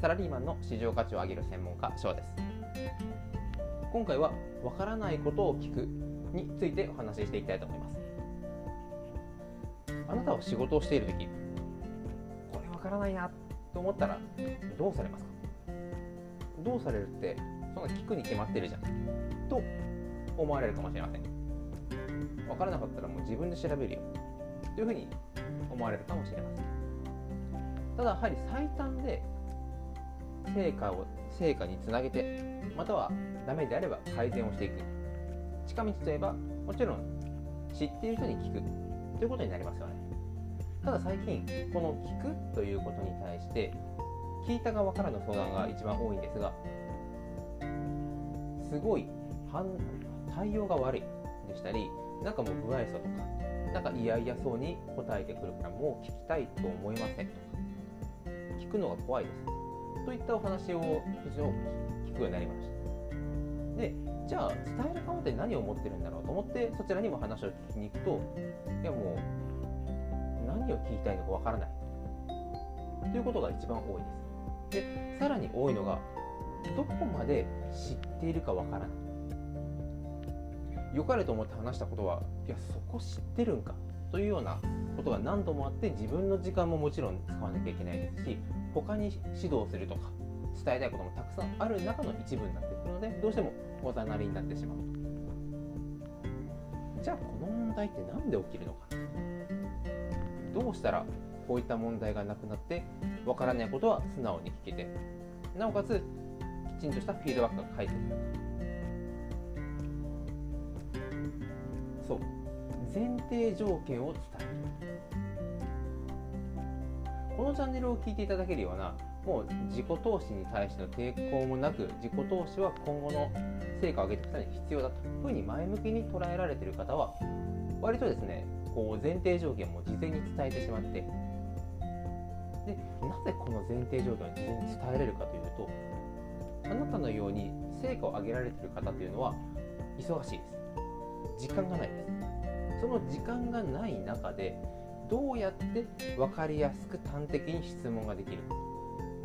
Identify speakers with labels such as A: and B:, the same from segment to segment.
A: サラリーマンの市場価値を上げる専門家翔です。今回はわからないことを聞くについてお話ししていきたいと思います。あなたは仕事をしている時これわからないなと思ったらどうされますか？どうされるってそんな聞くに決まってるじゃん。と思われるかもしれません。分からなかったらもう自分で調べるよ。というふうに思われるかもしれません。ただやはり最短で成果を成果につなげてまたはダメであれば改善をしていく。近道といえばもちろん知っている人に聞く。ということになりますよね。ただ最近この聞くということに対して聞いた側からの相談が一番多いんですがすごい対応が悪い。でしたりなんかもう不愛想とかなんか嫌々そうに答えてくるからもう聞きたいと思いませんとか。聞くのが怖いです。といったお話を非常に聞くようになりました。でじゃあ伝える側って何を思ってるんだろうと思ってそちらにも話を聞きに行くといやもう何を聞きたいのかわからない。ということが一番多いです。でさらに多いのがどこまで知っているかわからない。良かれと思って話したことはいやそこ知ってるんか。というようなことが何度もあって自分の時間ももちろん使わなきゃいけないですし他に指導するとか伝えたいこともたくさんある中の一部になってくるのでどうしてもおざなりになってしまうと。じゃあこの問題って何で起きるのかどうしたらこういった問題がなくなってわからないことは素直に聞けてなおかつきちんとしたフィードバックが返ってくるそう。前提条件を伝える。このチャンネルを聞いていただけるようなもう自己投資に対しての抵抗もなく自己投資は今後の成果を上げていくために必要だというふうに前向きに捉えられている方は割とですねこう前提条件も事前に伝えてしまってでなぜこの前提条件を事前に伝えられるかというとあなたのように成果を上げられている方というのは忙しいです。時間がないです。その時間がない中でどうやって分かりやすく端的に質問ができるか。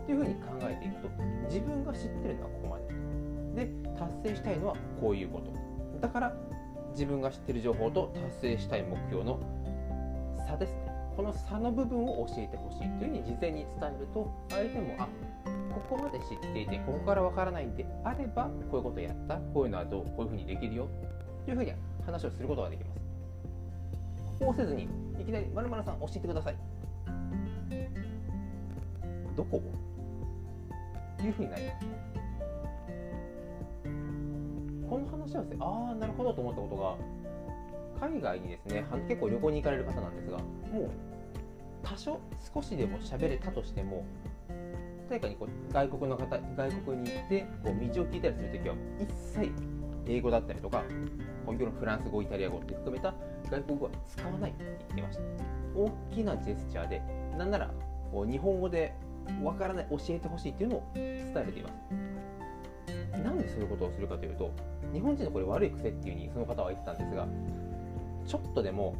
A: というふうに考えていくと自分が知ってるのはここまで。で達成したいのはこういうこと。だから自分が知ってる情報と達成したい目標の差ですね。この差の部分を教えてほしいというふうに事前に伝えると相手もあここまで知っていてここからわからないんであればこういうことやったこういうのはどうこういうふうにできるよというふうに話をすることができます。こうせずにいきなり「まるさん教えてください」どこ？というふうになります。この話はですねああなるほどと思ったことが海外にですね結構旅行に行かれる方なんですがもう多少少しでも喋れたとしても誰かにこう外国の方外国に行ってこう道を聞いたりするときは一切英語だったりとか本業のフランス語イタリア語って含めた外国語は使わないって言ってました。大きなジェスチャーでなんなら日本語でわからない教えてほしいっていうのを伝えています。なんでそういうことをするかというと日本人のこれ悪い癖っていうふうにその方は言ってたんですがちょっとでも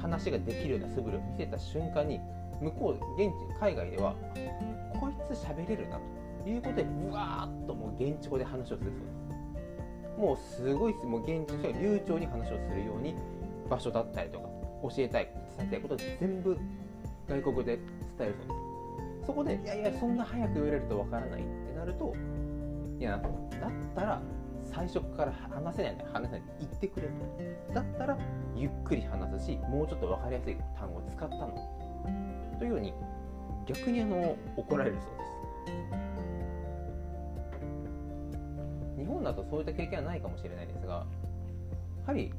A: 話ができるような素振りを見せた瞬間に向こう現地海外ではこいつ喋れるなということでぶわーっともう現地語で話をするそうです。もうすごいもう現地の人が流暢に話をするように場所だったりとか教えたい伝えたいことを全部外国で伝えるそうですそこでいやいやそんな早く言われるとわからないってなるといやだったら最初から話せない。な話せないって言ってくれとだったらゆっくり話すしもうちょっと分かりやすい単語を使ったの。というように逆にあの怒られるそうです。だとそういった経験はないかもしれないですがやはり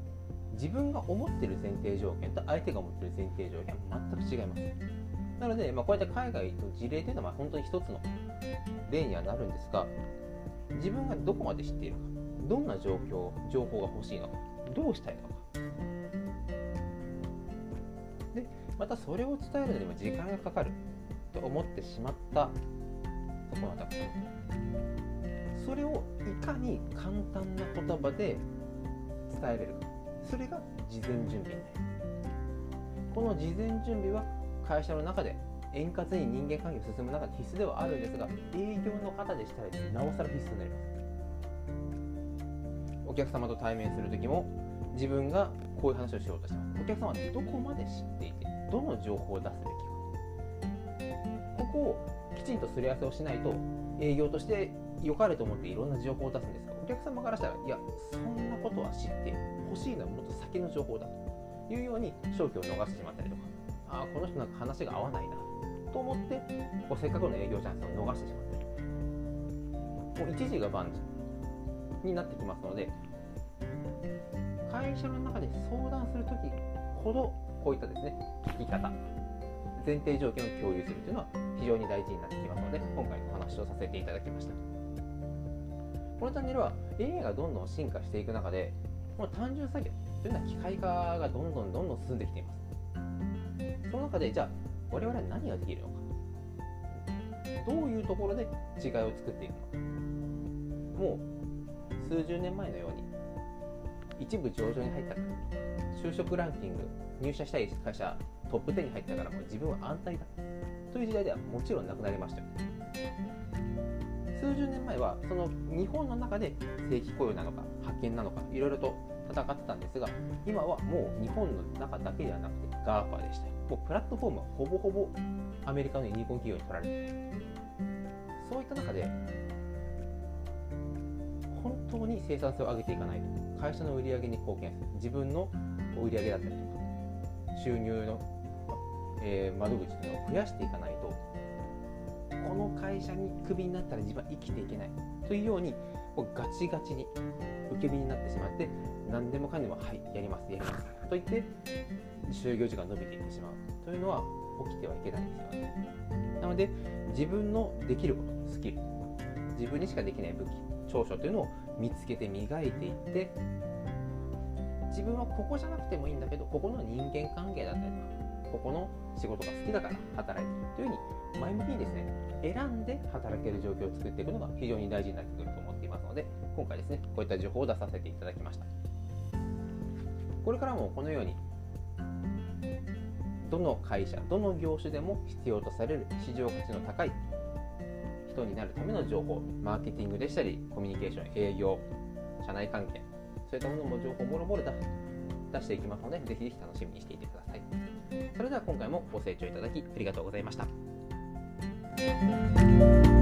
A: 自分が思ってる前提条件と相手が思ってる前提条件は全く違います。なので、まあ、こうやって海外の事例というのは本当に一つの例にはなるんですが自分がどこまで知っているかどんな状況情報が欲しいのかどうしたいのか。でまたそれを伝えるのにも時間がかかると思ってしまったそこの方それをいかに簡単な言葉で伝えれるか。それが事前準備になる。この事前準備は会社の中で円滑に人間関係を進む中で必須ではあるんですが営業の方でしたらなおさら必須になります。お客様と対面する時も自分がこういう話をしようとしてます。お客様はどこまで知っていてどの情報を出すべきか。ここをきちんとすり合わせをしないと営業として良かれと思っていろんな情報を出すんですがお客様からしたらいやそんなことは知って欲しいのはもっと先の情報だというように勝機を逃してしまったりとかあこの人なんか話が合わないなと思ってこうせっかくの営業チャンスを逃してしまってるもう一時が万事になってきますので会社の中で相談する時ほどこういったですね聞き方前提条件を共有するというのは非常に大事になってきますので今回お話をさせていただきました。このチャンネルは AI がどんどん進化していく中でこの単純作業というのは機械化がどんどんどんどん進んできています。その中でじゃあ我々は何ができるのか。どういうところで違いを作っていくのか。もう数十年前のように一部上場に入ったから就職ランキング入社したい会社トップ10に入ったからもう自分は安泰だ。という時代ではもちろんなくなりましたよね。数十年前はその日本の中で正規雇用なのか派遣なのかいろいろと戦ってたんですが今はもう日本の中だけではなくて GAFA でした。もうプラットフォームはほぼほぼアメリカのユニコーン企業に取られてそういった中で本当に生産性を上げていかないと。会社の売り上げに貢献する。自分の売り上げだったりとか収入の、えー、窓口というのを増やしていかないこの会社にクビになったら自分は生きていけない。というようにもうガチガチに受け身になってしまって何でもかんでもはいやりますやります。と言って就業時間伸びていってしまう。というのは起きてはいけないんですよ。なので自分のできることスキル。自分にしかできない武器長所というのを見つけて磨いていって自分はここじゃなくてもいいんだけどここの人間関係だったりとかここの仕事が好きだから働いているというふうに前向きにですね選んで働ける状況を作っていくのが非常に大事になってくると思っていますので今回ですねこういった情報を出させていただきました。これからもこのようにどの会社どの業種でも必要とされる市場価値の高い人になるための情報マーケティングでしたりコミュニケーション営業社内関係そういったものも情報もろもろ出していきますのでぜひぜひ楽しみにしていてください。それでは今回もご清聴いただきありがとうございました。Música